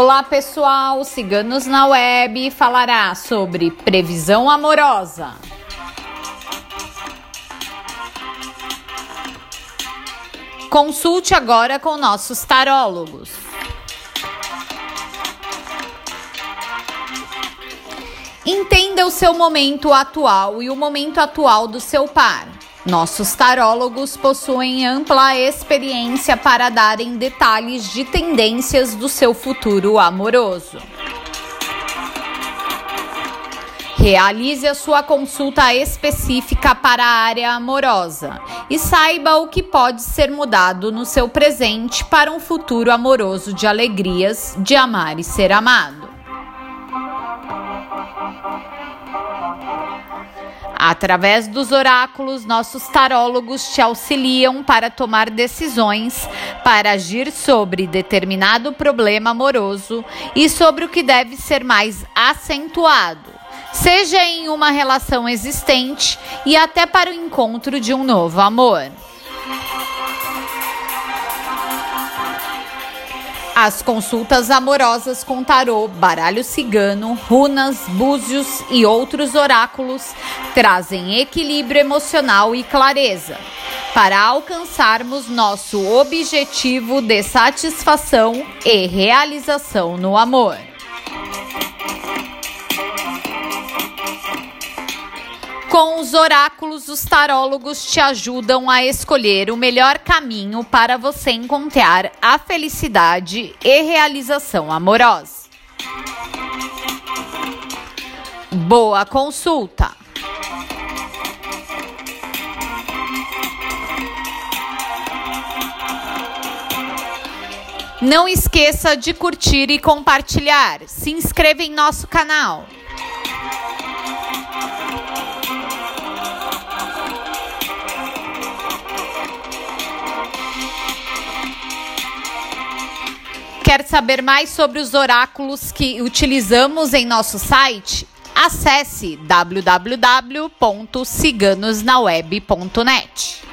Olá pessoal, Ciganos na Web falará sobre previsão amorosa. Consulte agora com nossos tarólogos. Entenda o seu momento atual e o momento atual do seu par. Nossos tarólogos possuem ampla experiência para darem detalhes de tendências do seu futuro amoroso. Realize a sua consulta específica para a área amorosa e saiba o que pode ser mudado no seu presente para um futuro amoroso de alegrias, de amar e ser amado. Através dos oráculos, nossos tarólogos te auxiliam para tomar decisões, para agir sobre determinado problema amoroso e sobre o que deve ser mais acentuado, seja em uma relação existente e até para o encontro de um novo amor. As consultas amorosas com tarô, baralho cigano, runas, búzios e outros oráculos trazem equilíbrio emocional e clareza para alcançarmos nosso objetivo de satisfação e realização no amor. Com os oráculos, os tarólogos te ajudam a escolher o melhor caminho para você encontrar a felicidade e realização amorosa. Boa consulta! Não esqueça de curtir e compartilhar. Se inscreva em nosso canal. Saber mais sobre os oráculos que utilizamos em nosso site? Acesse www.ciganosnaweb.net.